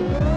now.